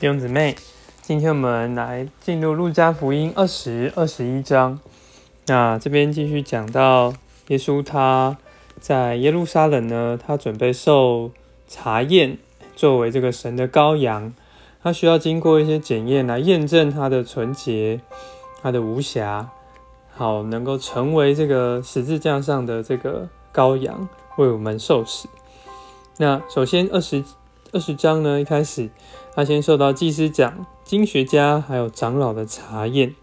弟兄姊妹，今天我们来进入路加福音二十二十一章。那这边继续讲到耶稣他在耶路撒冷呢，他准备受查验，作为这个神的羔羊，他需要经过一些检验来验证他的纯洁、他的无瑕，好能够成为这个十字架上的这个羔羊，为我们受死。那首先二十。二十章呢，一开始他先受到祭司长、经学家还有长老的查验。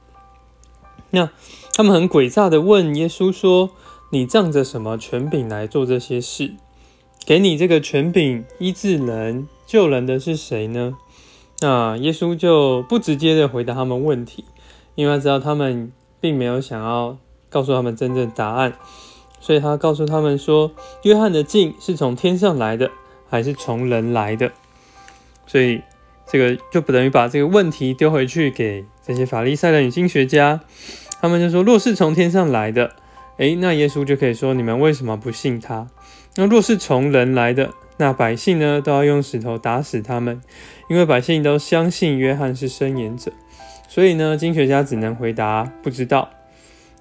那他们很诡诈的问耶稣说：“你仗着什么权柄来做这些事？给你这个权柄医治人、救人的是谁呢？”那耶稣就不直接的回答他们问题，因为他知道他们并没有想要告诉他们真正答案，所以他告诉他们说：“约翰的镜是从天上来的。”还是从人来的，所以这个就不等于把这个问题丢回去给这些法利赛人、经学家，他们就说：若是从天上来的，诶，那耶稣就可以说：你们为什么不信他？那若是从人来的，那百姓呢都要用石头打死他们，因为百姓都相信约翰是申言者，所以呢，经学家只能回答不知道。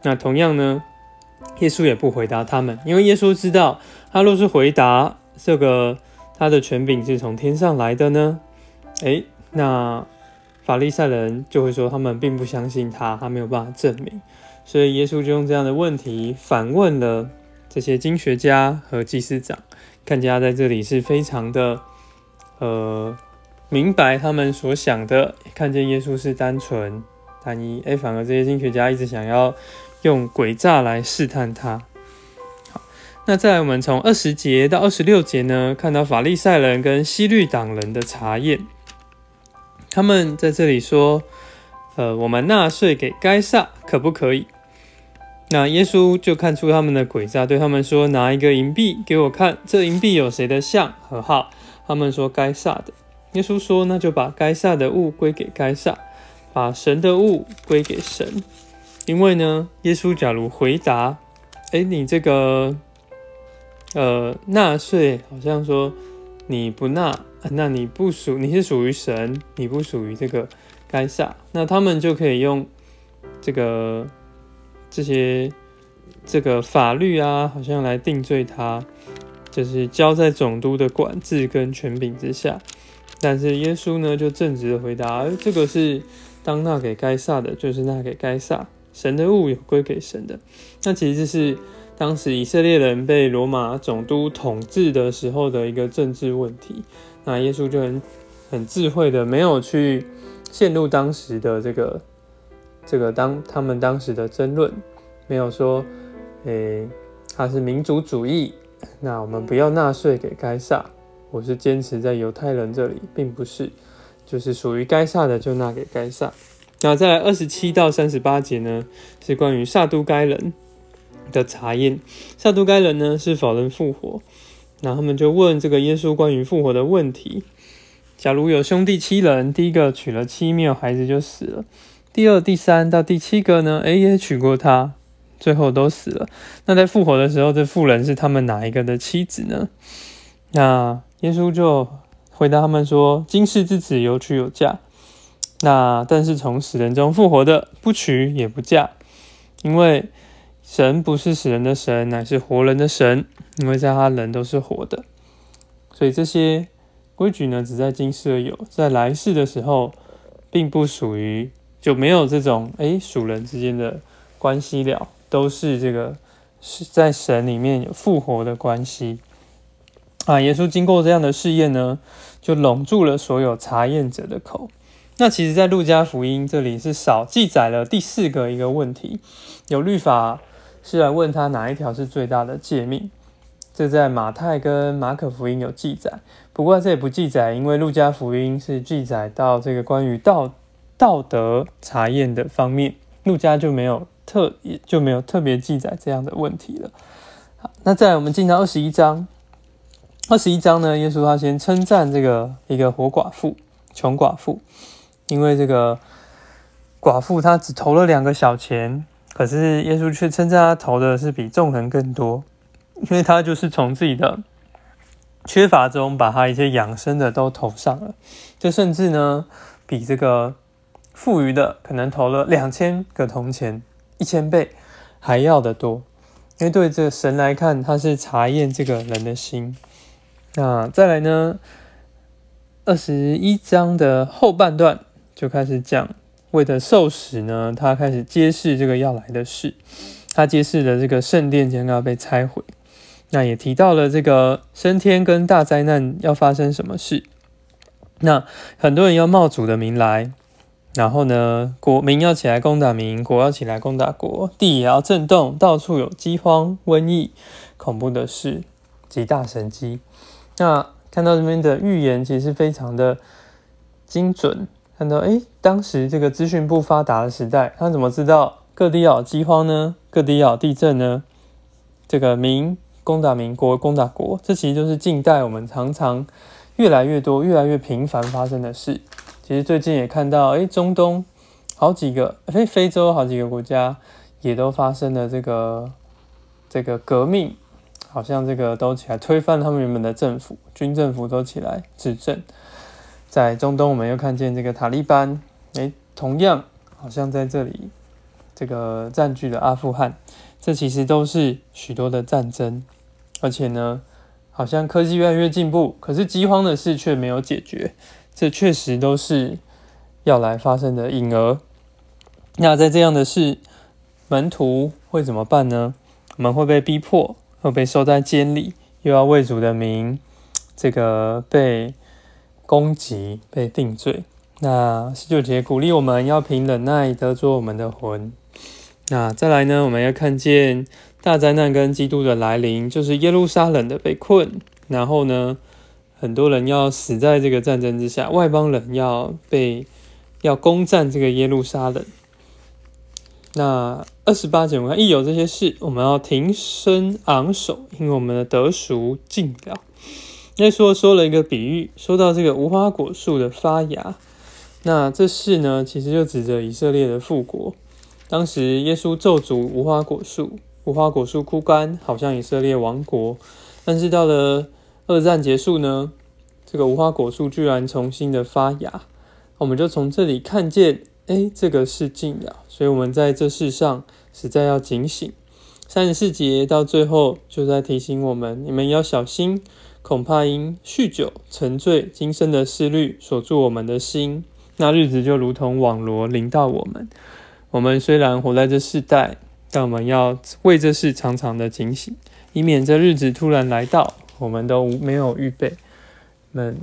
那同样呢，耶稣也不回答他们，因为耶稣知道，他若是回答这个。他的权柄是从天上来的呢？诶，那法利赛人就会说他们并不相信他，他没有办法证明，所以耶稣就用这样的问题反问了这些经学家和祭司长。看家在这里是非常的呃明白他们所想的，看见耶稣是单纯单一，诶，反而这些经学家一直想要用诡诈来试探他。那再来，我们从二十节到二十六节呢，看到法利赛人跟西律党人的查验。他们在这里说：“呃，我们纳税给该撒可不可以？”那耶稣就看出他们的诡诈，对他们说：“拿一个银币给我看，这银币有谁的像和号？”他们说：“该撒的。”耶稣说：“那就把该撒的物归给该撒，把神的物归给神。因为呢，耶稣假如回答：‘哎，你这个……’”呃，纳税好像说你不纳，那你不属，你是属于神，你不属于这个该撒，那他们就可以用这个这些这个法律啊，好像来定罪他，就是交在总督的管制跟权柄之下。但是耶稣呢，就正直的回答，这个是当纳给该撒的，就是纳给该撒，神的物有归给神的。那其实是。当时以色列人被罗马总督统治的时候的一个政治问题，那耶稣就很很智慧的没有去陷入当时的这个这个当他们当时的争论，没有说，诶，他是民族主义，那我们不要纳税给该撒，我是坚持在犹太人这里，并不是，就是属于该撒的就纳给该撒。那在二十七到三十八节呢，是关于撒都该人。的查验，撒都该人呢是否能复活？那他们就问这个耶稣关于复活的问题。假如有兄弟七人，第一个娶了妻，没有孩子就死了；第二、第三到第七个呢，哎也娶过她，最后都死了。那在复活的时候，这妇人是他们哪一个的妻子呢？那耶稣就回答他们说：今世之子有娶有嫁，那但是从死人中复活的，不娶也不嫁，因为。神不是死人的神，乃是活人的神，因为在他人都是活的，所以这些规矩呢，只在今世而有，在来世的时候，并不属于，就没有这种诶属人之间的关系了，都是这个是在神里面有复活的关系啊。耶稣经过这样的试验呢，就拢住了所有查验者的口。那其实，在路加福音这里是少记载了第四个一个问题，有律法。是来问他哪一条是最大的诫命？这在马太跟马可福音有记载，不过这也不记载，因为路加福音是记载到这个关于道道德查验的方面，路加就没有特就没有特别记载这样的问题了。好，那再来我们进到二十一章，二十一章呢，耶稣他先称赞这个一个活寡妇、穷寡妇，因为这个寡妇她只投了两个小钱。可是耶稣却称赞他投的是比众人更多，因为他就是从自己的缺乏中把他一些养生的都投上了，就甚至呢比这个富余的可能投了两千个铜钱，一千倍还要的多。因为对这个神来看，他是查验这个人的心。那再来呢，二十一章的后半段就开始讲，为了受死呢，他开始揭示这个要来的事。他揭示了这个圣殿将要被拆毁。那也提到了这个升天跟大灾难要发生什么事。那很多人要冒主的名来。然后呢，国民要起来攻打民，国要起来攻打国，地也要震动，到处有饥荒、瘟疫、恐怖的事、极大神机。那看到这边的预言，其实非常的精准。看到，哎，当时这个资讯不发达的时代，他怎么知道各地要饥荒呢？各地要地震呢？这个民攻打民，国攻打国，这其实就是近代我们常常越来越多、越来越频繁发生的事。其实最近也看到，哎，中东好几个，非非洲好几个国家也都发生了这个这个革命，好像这个都起来推翻他们原本的政府，军政府都起来执政。在中东，我们又看见这个塔利班，哎，同样好像在这里这个占据了阿富汗，这其实都是许多的战争，而且呢，好像科技越来越进步，可是饥荒的事却没有解决。这确实都是要来发生的婴儿。那在这样的事，门徒会怎么办呢？我们会被逼迫，会被收在监里，又要为主的名，这个被攻击、被定罪。那十九节鼓励我们要凭忍耐得着我们的魂。那再来呢？我们要看见大灾难跟基督的来临，就是耶路撒冷的被困，然后呢？很多人要死在这个战争之下，外邦人要被要攻占这个耶路撒冷。那二十八节，我看一有这些事，我们要挺身昂首，因为我们的得赎近了。耶稣说了一个比喻，说到这个无花果树的发芽。那这事呢，其实就指着以色列的复国。当时耶稣咒诅无花果树，无花果树枯干，好像以色列亡国。但是到了二战结束呢，这个无花果树居然重新的发芽，我们就从这里看见，哎，这个是禁了，所以我们在这世上实在要警醒。三十四节到最后就在提醒我们，你们要小心，恐怕因酗酒沉醉，今生的思虑锁住我们的心，那日子就如同网罗临到我们。我们虽然活在这世代，但我们要为这事常常的警醒，以免这日子突然来到。我们都没有预备，们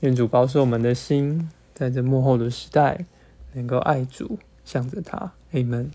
愿主保守我们的心，在这幕后的时代，能够爱主，向着他，阿门。